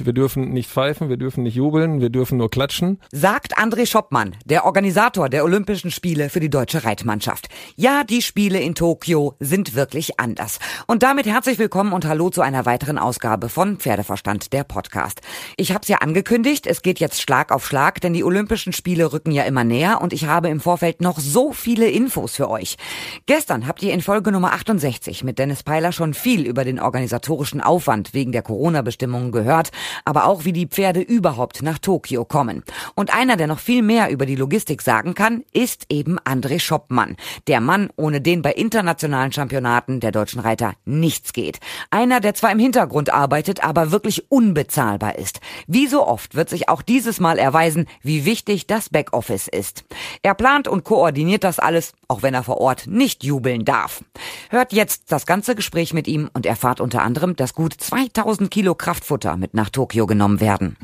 Wir dürfen nicht pfeifen, wir dürfen nicht jubeln, wir dürfen nur klatschen. Sagt André Schoppmann, der Organisator der Olympischen Spiele für die deutsche Reitmannschaft. Ja, die Spiele in Tokio sind wirklich anders. Und damit herzlich willkommen und hallo zu einer weiteren Ausgabe von Pferdeverstand, der Podcast. Ich habe es ja angekündigt, es geht jetzt Schlag auf Schlag, denn die Olympischen Spiele rücken ja immer näher und ich habe im Vorfeld noch so viele Infos für euch. Gestern habt ihr in Folge Nummer 68 mit Dennis Peiler schon viel über den organisatorischen Aufwand wegen der Corona-Bestimmungen gehört aber auch wie die Pferde überhaupt nach Tokio kommen. Und einer, der noch viel mehr über die Logistik sagen kann, ist eben André Schoppmann. Der Mann, ohne den bei internationalen Championaten der deutschen Reiter nichts geht. Einer, der zwar im Hintergrund arbeitet, aber wirklich unbezahlbar ist. Wie so oft wird sich auch dieses Mal erweisen, wie wichtig das Backoffice ist. Er plant und koordiniert das alles, auch wenn er vor Ort nicht jubeln darf. Hört jetzt das ganze Gespräch mit ihm und erfahrt unter anderem, dass gut 2000 Kilo Kraftfutter mit nach Tokio genommen werden.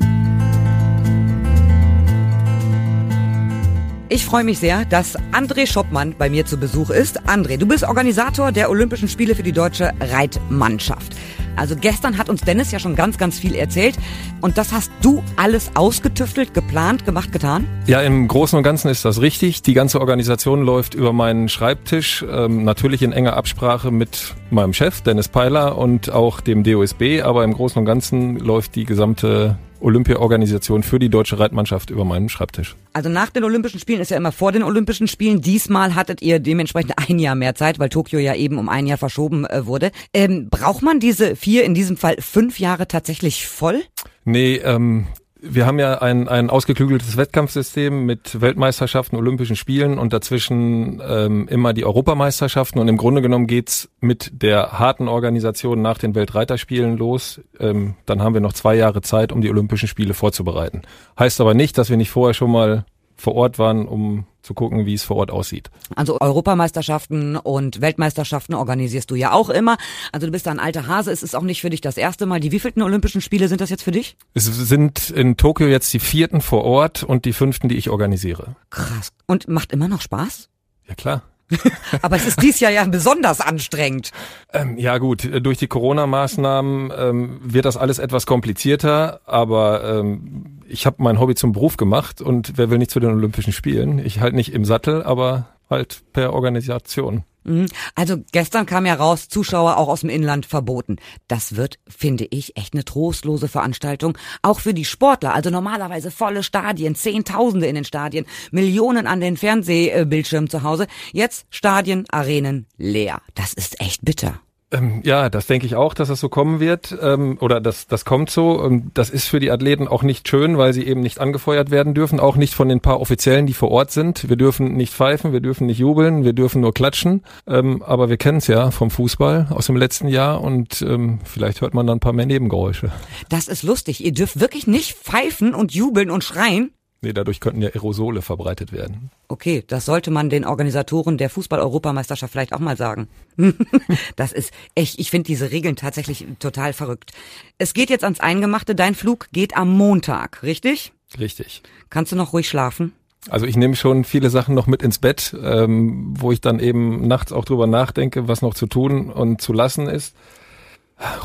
Ich freue mich sehr, dass André Schoppmann bei mir zu Besuch ist. André, du bist Organisator der Olympischen Spiele für die deutsche Reitmannschaft. Also gestern hat uns Dennis ja schon ganz, ganz viel erzählt. Und das hast du alles ausgetüftelt, geplant, gemacht, getan? Ja, im Großen und Ganzen ist das richtig. Die ganze Organisation läuft über meinen Schreibtisch, ähm, natürlich in enger Absprache mit meinem Chef, Dennis Peiler, und auch dem DOSB. Aber im Großen und Ganzen läuft die gesamte Olympia-Organisation für die deutsche Reitmannschaft über meinen Schreibtisch. Also nach den Olympischen Spielen ist ja immer vor den Olympischen Spielen. Diesmal hattet ihr dementsprechend ein Jahr mehr Zeit, weil Tokio ja eben um ein Jahr verschoben äh, wurde. Ähm, braucht man diese vier, in diesem Fall fünf Jahre tatsächlich voll? Nee, ähm, wir haben ja ein, ein ausgeklügeltes Wettkampfsystem mit Weltmeisterschaften, Olympischen Spielen und dazwischen ähm, immer die Europameisterschaften. Und im Grunde genommen geht's mit der harten Organisation nach den Weltreiterspielen los. Ähm, dann haben wir noch zwei Jahre Zeit, um die Olympischen Spiele vorzubereiten. Heißt aber nicht, dass wir nicht vorher schon mal vor Ort waren, um zu gucken, wie es vor Ort aussieht. Also Europameisterschaften und Weltmeisterschaften organisierst du ja auch immer. Also du bist da ein alter Hase. Es ist auch nicht für dich das erste Mal. Die wievielten Olympischen Spiele sind das jetzt für dich? Es sind in Tokio jetzt die vierten vor Ort und die fünften, die ich organisiere. Krass. Und macht immer noch Spaß? Ja klar. Aber es ist dies Jahr ja besonders anstrengend. Ähm, ja gut, durch die Corona-Maßnahmen ähm, wird das alles etwas komplizierter, aber ähm, ich habe mein Hobby zum Beruf gemacht und wer will nicht zu den Olympischen Spielen? Ich halt nicht im Sattel, aber halt per Organisation. Mhm. Also gestern kam ja raus, Zuschauer auch aus dem Inland verboten. Das wird, finde ich, echt eine trostlose Veranstaltung. Auch für die Sportler. Also normalerweise volle Stadien, Zehntausende in den Stadien, Millionen an den Fernsehbildschirmen zu Hause. Jetzt Stadien, Arenen leer. Das ist echt bitter. Ähm, ja, das denke ich auch, dass das so kommen wird. Ähm, oder das, das kommt so. Das ist für die Athleten auch nicht schön, weil sie eben nicht angefeuert werden dürfen. Auch nicht von den paar Offiziellen, die vor Ort sind. Wir dürfen nicht pfeifen, wir dürfen nicht jubeln, wir dürfen nur klatschen. Ähm, aber wir kennen es ja vom Fußball aus dem letzten Jahr und ähm, vielleicht hört man dann ein paar mehr Nebengeräusche. Das ist lustig. Ihr dürft wirklich nicht pfeifen und jubeln und schreien. Nee, dadurch könnten ja Aerosole verbreitet werden. Okay, das sollte man den Organisatoren der Fußball-Europameisterschaft vielleicht auch mal sagen. das ist echt, ich finde diese Regeln tatsächlich total verrückt. Es geht jetzt ans Eingemachte. Dein Flug geht am Montag, richtig? Richtig. Kannst du noch ruhig schlafen? Also ich nehme schon viele Sachen noch mit ins Bett, ähm, wo ich dann eben nachts auch drüber nachdenke, was noch zu tun und zu lassen ist.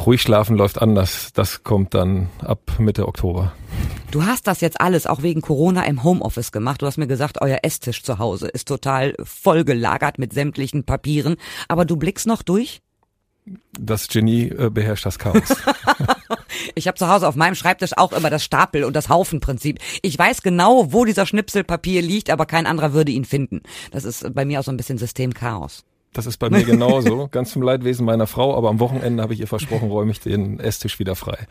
Ruhig schlafen läuft anders. Das kommt dann ab Mitte Oktober. Du hast das jetzt alles auch wegen Corona im Homeoffice gemacht. Du hast mir gesagt, euer Esstisch zu Hause ist total vollgelagert mit sämtlichen Papieren. Aber du blickst noch durch? Das Genie äh, beherrscht das Chaos. ich habe zu Hause auf meinem Schreibtisch auch immer das Stapel- und das Haufenprinzip. Ich weiß genau, wo dieser Schnipsel Papier liegt, aber kein anderer würde ihn finden. Das ist bei mir auch so ein bisschen Systemchaos. Das ist bei mir genauso, ganz zum Leidwesen meiner Frau, aber am Wochenende habe ich ihr versprochen, räume ich den Esstisch wieder frei.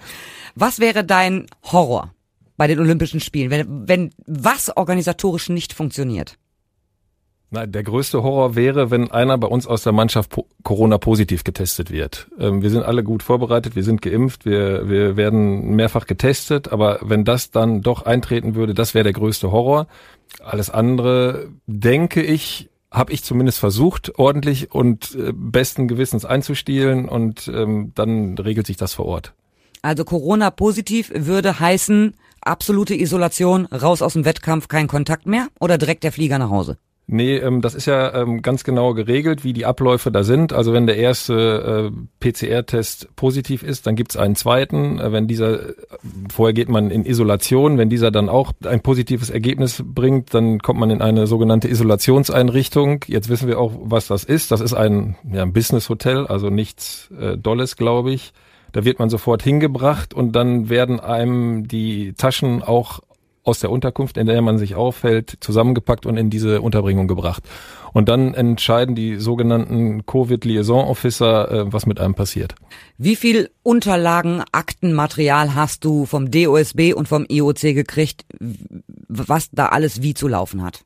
Was wäre dein Horror bei den Olympischen Spielen, wenn, wenn was organisatorisch nicht funktioniert? Nein, der größte Horror wäre, wenn einer bei uns aus der Mannschaft Corona positiv getestet wird. Ähm, wir sind alle gut vorbereitet, wir sind geimpft, wir, wir werden mehrfach getestet, aber wenn das dann doch eintreten würde, das wäre der größte Horror. Alles andere, denke ich, habe ich zumindest versucht, ordentlich und äh, besten Gewissens einzustielen und ähm, dann regelt sich das vor Ort. Also Corona positiv würde heißen absolute Isolation, raus aus dem Wettkampf, kein Kontakt mehr oder direkt der Flieger nach Hause? Nee, ähm, das ist ja ähm, ganz genau geregelt, wie die Abläufe da sind. Also wenn der erste äh, PCR-Test positiv ist, dann gibt's einen zweiten. Äh, wenn dieser, äh, vorher geht man in Isolation, wenn dieser dann auch ein positives Ergebnis bringt, dann kommt man in eine sogenannte Isolationseinrichtung. Jetzt wissen wir auch, was das ist. Das ist ein, ja, ein Business-Hotel, also nichts äh, Dolles, glaube ich. Da wird man sofort hingebracht und dann werden einem die Taschen auch aus der Unterkunft, in der man sich aufhält, zusammengepackt und in diese Unterbringung gebracht. Und dann entscheiden die sogenannten Covid-Liaison-Officer, äh, was mit einem passiert. Wie viel Unterlagen, Aktenmaterial hast du vom DOSB und vom IOC gekriegt, was da alles wie zu laufen hat?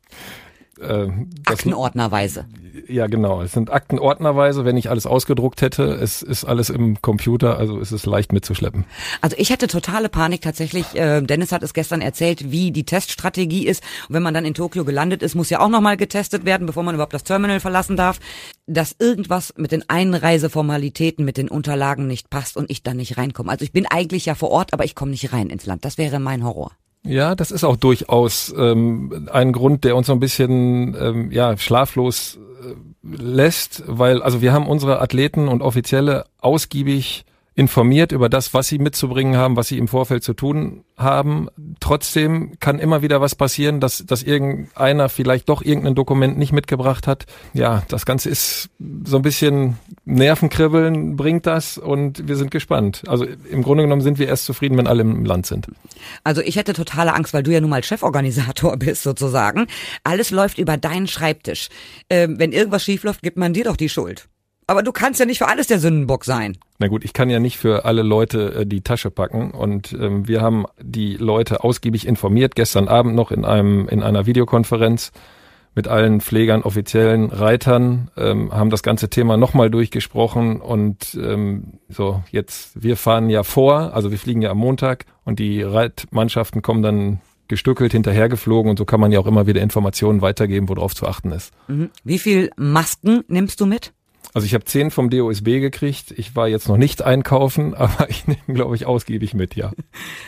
Äh, Aktenordnerweise. Ja, genau. Es sind Aktenordnerweise, wenn ich alles ausgedruckt hätte. Es ist alles im Computer, also ist es leicht mitzuschleppen. Also ich hätte totale Panik tatsächlich. Äh, Dennis hat es gestern erzählt, wie die Teststrategie ist. Und wenn man dann in Tokio gelandet ist, muss ja auch nochmal getestet werden, bevor man überhaupt das Terminal verlassen darf. Dass irgendwas mit den Einreiseformalitäten, mit den Unterlagen nicht passt und ich dann nicht reinkomme. Also ich bin eigentlich ja vor Ort, aber ich komme nicht rein ins Land. Das wäre mein Horror. Ja, das ist auch durchaus ähm, ein Grund, der uns so ein bisschen ähm, ja schlaflos äh, lässt, weil also wir haben unsere Athleten und Offizielle ausgiebig informiert über das, was sie mitzubringen haben, was sie im Vorfeld zu tun haben. Trotzdem kann immer wieder was passieren, dass, dass irgendeiner vielleicht doch irgendein Dokument nicht mitgebracht hat. Ja, das Ganze ist so ein bisschen Nervenkribbeln bringt das und wir sind gespannt. Also im Grunde genommen sind wir erst zufrieden, wenn alle im Land sind. Also ich hätte totale Angst, weil du ja nun mal Cheforganisator bist sozusagen. Alles läuft über deinen Schreibtisch. Ähm, wenn irgendwas schiefläuft, gibt man dir doch die Schuld. Aber du kannst ja nicht für alles der Sündenbock sein. Na gut, ich kann ja nicht für alle Leute äh, die Tasche packen und ähm, wir haben die Leute ausgiebig informiert gestern Abend noch in einem in einer Videokonferenz mit allen Pflegern, offiziellen Reitern, ähm, haben das ganze Thema nochmal durchgesprochen und ähm, so jetzt wir fahren ja vor, also wir fliegen ja am Montag und die Reitmannschaften kommen dann gestückelt hinterhergeflogen und so kann man ja auch immer wieder Informationen weitergeben, worauf zu achten ist. Mhm. Wie viel Masken nimmst du mit? Also ich habe zehn vom DOSB gekriegt. Ich war jetzt noch nicht einkaufen, aber ich nehme, glaube ich, ausgiebig mit, ja.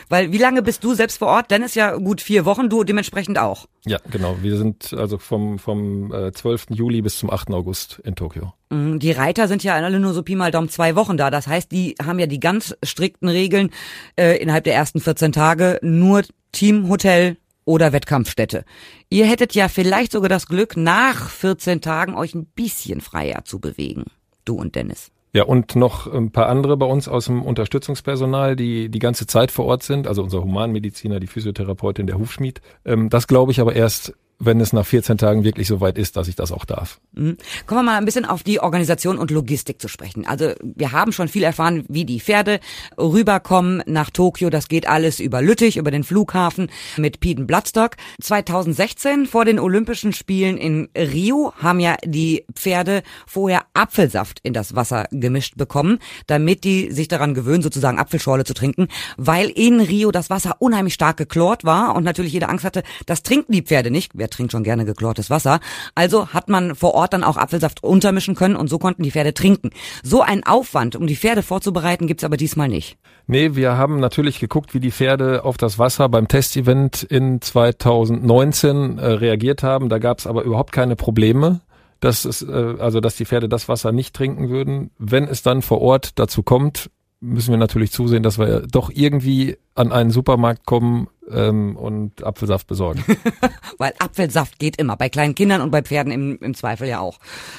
Weil wie lange bist du selbst vor Ort? Dennis ja gut vier Wochen, du dementsprechend auch. Ja, genau. Wir sind also vom, vom äh, 12. Juli bis zum 8. August in Tokio. Mhm, die Reiter sind ja alle nur so Pi mal Daumen zwei Wochen da. Das heißt, die haben ja die ganz strikten Regeln äh, innerhalb der ersten 14 Tage. Nur Teamhotel, oder Wettkampfstätte. Ihr hättet ja vielleicht sogar das Glück, nach 14 Tagen euch ein bisschen freier zu bewegen. Du und Dennis. Ja, und noch ein paar andere bei uns aus dem Unterstützungspersonal, die die ganze Zeit vor Ort sind, also unser Humanmediziner, die Physiotherapeutin, der Hufschmied. Ähm, das glaube ich aber erst wenn es nach 14 Tagen wirklich so weit ist, dass ich das auch darf. Mhm. Kommen wir mal ein bisschen auf die Organisation und Logistik zu sprechen. Also wir haben schon viel erfahren, wie die Pferde rüberkommen nach Tokio. Das geht alles über Lüttich, über den Flughafen mit Peden Bloodstock. 2016 vor den Olympischen Spielen in Rio haben ja die Pferde vorher Apfelsaft in das Wasser gemischt bekommen, damit die sich daran gewöhnen, sozusagen Apfelschorle zu trinken, weil in Rio das Wasser unheimlich stark geklort war und natürlich jede Angst hatte, das trinken die Pferde nicht. Trinkt schon gerne geklortes Wasser. Also hat man vor Ort dann auch Apfelsaft untermischen können und so konnten die Pferde trinken. So ein Aufwand, um die Pferde vorzubereiten, gibt's aber diesmal nicht. Nee, wir haben natürlich geguckt, wie die Pferde auf das Wasser beim Testevent in 2019 äh, reagiert haben. Da gab's aber überhaupt keine Probleme dass es, äh, also dass die Pferde das Wasser nicht trinken würden. Wenn es dann vor Ort dazu kommt, müssen wir natürlich zusehen, dass wir doch irgendwie an einen Supermarkt kommen ähm, und Apfelsaft besorgen. Weil Apfelsaft geht immer, bei kleinen Kindern und bei Pferden im, im Zweifel ja auch.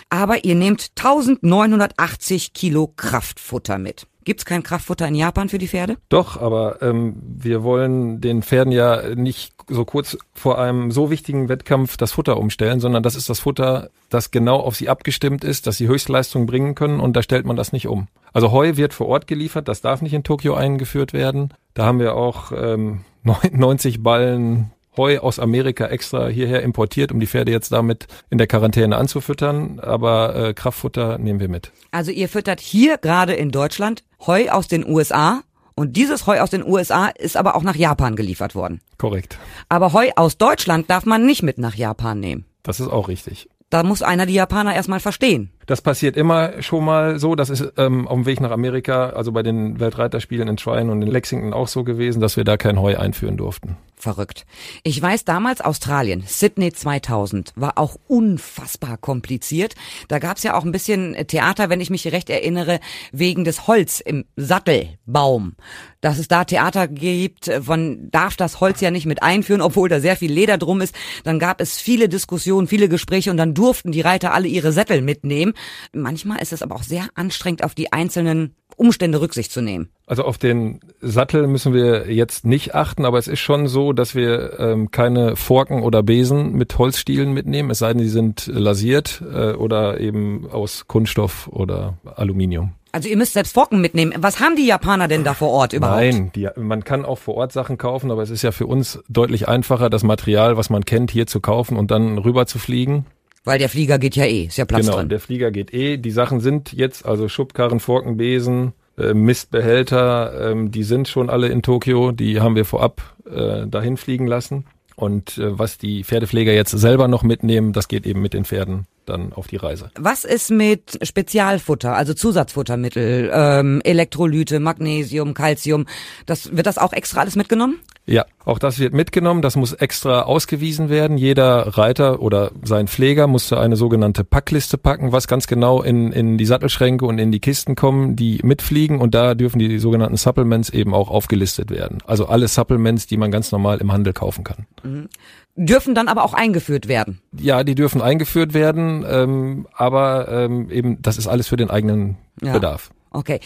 Aber ihr nehmt 1980 Kilo Kraftfutter mit. Gibt's kein Kraftfutter in Japan für die Pferde? Doch, aber ähm, wir wollen den Pferden ja nicht so kurz vor einem so wichtigen Wettkampf das Futter umstellen, sondern das ist das Futter, das genau auf sie abgestimmt ist, dass sie Höchstleistung bringen können und da stellt man das nicht um. Also Heu wird vor Ort geliefert, das darf nicht in Tokio eingeführt werden. Da haben wir auch ähm, 90 Ballen Heu aus Amerika extra hierher importiert, um die Pferde jetzt damit in der Quarantäne anzufüttern. Aber äh, Kraftfutter nehmen wir mit. Also ihr füttert hier gerade in Deutschland Heu aus den USA. Und dieses Heu aus den USA ist aber auch nach Japan geliefert worden. Korrekt. Aber Heu aus Deutschland darf man nicht mit nach Japan nehmen. Das ist auch richtig. Da muss einer die Japaner erstmal verstehen. Das passiert immer schon mal so. Das ist ähm, auf dem Weg nach Amerika, also bei den Weltreiterspielen in Trine und in Lexington auch so gewesen, dass wir da kein Heu einführen durften. verrückt. Ich weiß damals Australien, Sydney 2000, war auch unfassbar kompliziert. Da gab's ja auch ein bisschen Theater, wenn ich mich recht erinnere, wegen des Holz im Sattelbaum. Dass es da Theater gibt, man darf das Holz ja nicht mit einführen, obwohl da sehr viel Leder drum ist. Dann gab es viele Diskussionen, viele Gespräche und dann durften die Reiter alle ihre Sättel mitnehmen. Manchmal ist es aber auch sehr anstrengend, auf die einzelnen Umstände Rücksicht zu nehmen. Also auf den Sattel müssen wir jetzt nicht achten, aber es ist schon so, dass wir ähm, keine Forken oder Besen mit Holzstielen mitnehmen, es sei denn, die sind lasiert äh, oder eben aus Kunststoff oder Aluminium. Also ihr müsst selbst Forken mitnehmen. Was haben die Japaner denn da vor Ort überhaupt? Nein, die, man kann auch vor Ort Sachen kaufen, aber es ist ja für uns deutlich einfacher, das Material, was man kennt, hier zu kaufen und dann rüber zu fliegen. Weil der Flieger geht ja eh, ist ja Platz genau, drin. der Flieger geht eh. Die Sachen sind jetzt, also Schubkarren, Forken, Besen, äh, Mistbehälter, ähm, die sind schon alle in Tokio. Die haben wir vorab äh, dahin fliegen lassen. Und äh, was die Pferdepfleger jetzt selber noch mitnehmen, das geht eben mit den Pferden dann auf die Reise. Was ist mit Spezialfutter, also Zusatzfuttermittel, ähm, Elektrolyte, Magnesium, Calcium? Das, wird das auch extra alles mitgenommen? Ja, auch das wird mitgenommen. Das muss extra ausgewiesen werden. Jeder Reiter oder sein Pfleger musste eine sogenannte Packliste packen, was ganz genau in, in die Sattelschränke und in die Kisten kommen, die mitfliegen. Und da dürfen die sogenannten Supplements eben auch aufgelistet werden. Also alle Supplements, die man ganz normal im Handel kaufen kann. Mhm. Dürfen dann aber auch eingeführt werden? Ja, die dürfen eingeführt werden, ähm, aber ähm, eben das ist alles für den eigenen ja. Bedarf. Okay.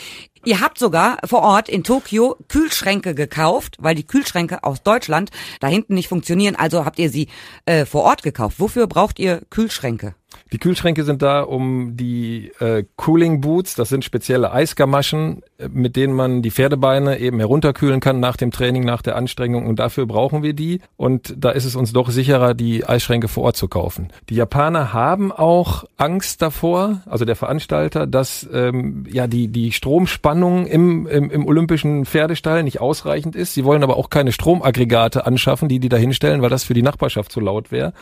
Ihr habt sogar vor Ort in Tokio Kühlschränke gekauft, weil die Kühlschränke aus Deutschland da hinten nicht funktionieren. Also habt ihr sie äh, vor Ort gekauft. Wofür braucht ihr Kühlschränke? Die Kühlschränke sind da, um die äh, Cooling Boots, das sind spezielle Eisgamaschen, äh, mit denen man die Pferdebeine eben herunterkühlen kann nach dem Training, nach der Anstrengung und dafür brauchen wir die. Und da ist es uns doch sicherer, die Eisschränke vor Ort zu kaufen. Die Japaner haben auch Angst davor, also der Veranstalter, dass ähm, ja die die Stromspannung im, im, im olympischen Pferdestall nicht ausreichend ist. Sie wollen aber auch keine Stromaggregate anschaffen, die die da hinstellen, weil das für die Nachbarschaft zu laut wäre.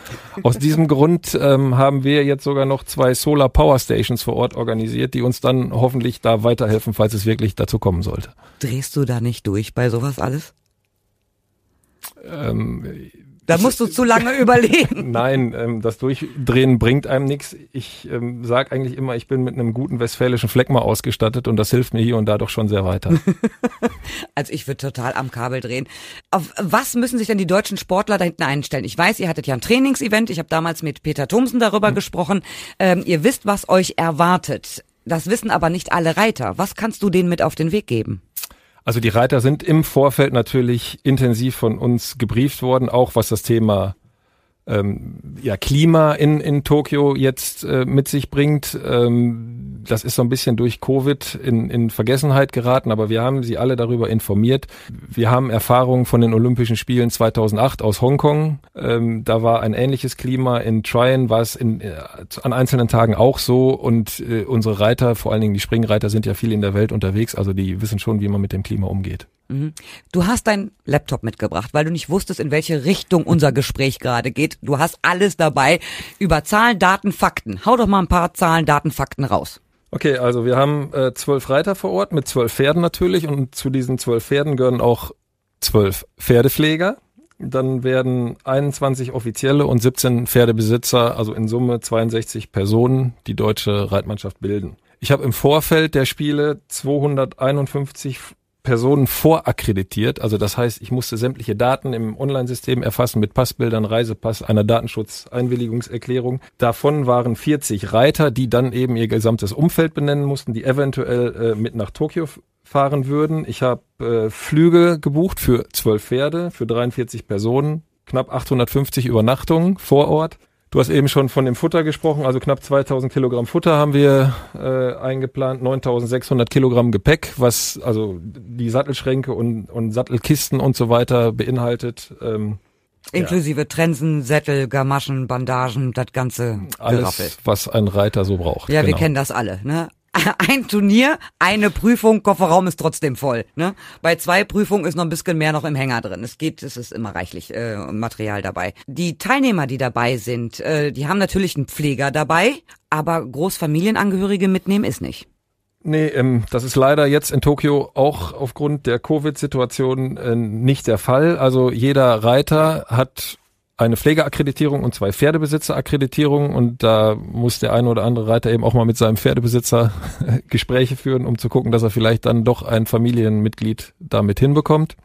Aus diesem Grund ähm, haben wir jetzt sogar noch zwei Solar Power Stations vor Ort organisiert, die uns dann hoffentlich da weiterhelfen, falls es wirklich dazu kommen sollte. Drehst du da nicht durch bei sowas alles? Ähm, da musst du zu lange überlegen. Nein, ähm, das Durchdrehen bringt einem nichts. Ich ähm, sage eigentlich immer, ich bin mit einem guten westfälischen Fleckma ausgestattet und das hilft mir hier und da doch schon sehr weiter. also ich würde total am Kabel drehen. Auf was müssen sich denn die deutschen Sportler da hinten einstellen? Ich weiß, ihr hattet ja ein Trainingsevent. Ich habe damals mit Peter Thomsen darüber hm. gesprochen. Ähm, ihr wisst, was euch erwartet. Das wissen aber nicht alle Reiter. Was kannst du denen mit auf den Weg geben? Also die Reiter sind im Vorfeld natürlich intensiv von uns gebrieft worden, auch was das Thema ähm, ja, Klima in, in Tokio jetzt äh, mit sich bringt. Ähm, das ist so ein bisschen durch Covid in, in Vergessenheit geraten, aber wir haben sie alle darüber informiert. Wir haben Erfahrungen von den Olympischen Spielen 2008 aus Hongkong. Ähm, da war ein ähnliches Klima. In Tryon war es in, äh, an einzelnen Tagen auch so und äh, unsere Reiter, vor allen Dingen die Springreiter, sind ja viel in der Welt unterwegs, also die wissen schon, wie man mit dem Klima umgeht. Mhm. Du hast dein Laptop mitgebracht, weil du nicht wusstest, in welche Richtung unser Gespräch gerade geht. Du hast alles dabei über Zahlen, Daten, Fakten. Hau doch mal ein paar Zahlen, Daten, Fakten raus. Okay, also wir haben äh, zwölf Reiter vor Ort mit zwölf Pferden natürlich und zu diesen zwölf Pferden gehören auch zwölf Pferdepfleger. Dann werden 21 Offizielle und 17 Pferdebesitzer, also in Summe 62 Personen, die deutsche Reitmannschaft bilden. Ich habe im Vorfeld der Spiele 251 Personen vorakkreditiert. Also das heißt, ich musste sämtliche Daten im Online-System erfassen mit Passbildern, Reisepass, einer Datenschutzeinwilligungserklärung. Davon waren 40 Reiter, die dann eben ihr gesamtes Umfeld benennen mussten, die eventuell äh, mit nach Tokio fahren würden. Ich habe äh, Flüge gebucht für zwölf Pferde, für 43 Personen, knapp 850 Übernachtungen vor Ort. Du hast eben schon von dem Futter gesprochen, also knapp 2000 Kilogramm Futter haben wir äh, eingeplant, 9600 Kilogramm Gepäck, was also die Sattelschränke und, und Sattelkisten und so weiter beinhaltet. Ähm, Inklusive ja. Trensen, Sättel, Gamaschen, Bandagen, das ganze Alles, was ein Reiter so braucht. Ja, genau. wir kennen das alle. Ne? ein Turnier, eine Prüfung, Kofferraum ist trotzdem voll. Ne? Bei zwei Prüfungen ist noch ein bisschen mehr noch im Hänger drin. Es geht, es ist immer reichlich äh, Material dabei. Die Teilnehmer, die dabei sind, äh, die haben natürlich einen Pfleger dabei, aber Großfamilienangehörige mitnehmen ist nicht. Nee, ähm, das ist leider jetzt in Tokio auch aufgrund der Covid-Situation äh, nicht der Fall. Also jeder Reiter hat eine Pflegeakkreditierung und zwei Pferdebesitzerakkreditierungen. Und da muss der eine oder andere Reiter eben auch mal mit seinem Pferdebesitzer Gespräche führen, um zu gucken, dass er vielleicht dann doch ein Familienmitglied damit hinbekommt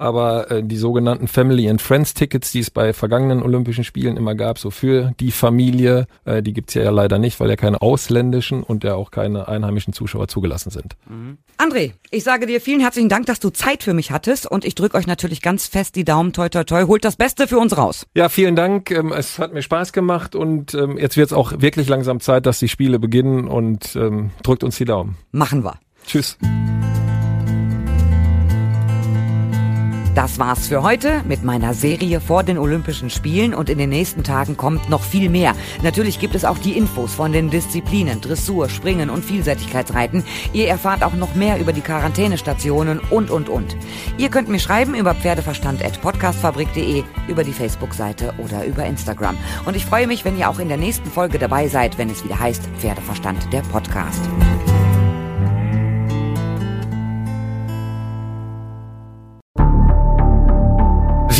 aber äh, die sogenannten Family and Friends Tickets, die es bei vergangenen Olympischen Spielen immer gab, so für die Familie, äh, die gibt's ja, ja leider nicht, weil ja keine ausländischen und ja auch keine einheimischen Zuschauer zugelassen sind. Mhm. André, ich sage dir vielen herzlichen Dank, dass du Zeit für mich hattest und ich drücke euch natürlich ganz fest die Daumen, toi toi toi, holt das Beste für uns raus. Ja, vielen Dank, ähm, es hat mir Spaß gemacht und ähm, jetzt wird's auch wirklich langsam Zeit, dass die Spiele beginnen und ähm, drückt uns die Daumen. Machen wir. Tschüss. Das war's für heute mit meiner Serie vor den Olympischen Spielen und in den nächsten Tagen kommt noch viel mehr. Natürlich gibt es auch die Infos von den Disziplinen Dressur, Springen und Vielseitigkeitsreiten. Ihr erfahrt auch noch mehr über die Quarantänestationen und und und. Ihr könnt mir schreiben über pferdeverstand@podcastfabrik.de, über die Facebook-Seite oder über Instagram. Und ich freue mich, wenn ihr auch in der nächsten Folge dabei seid, wenn es wieder heißt Pferdeverstand der Podcast.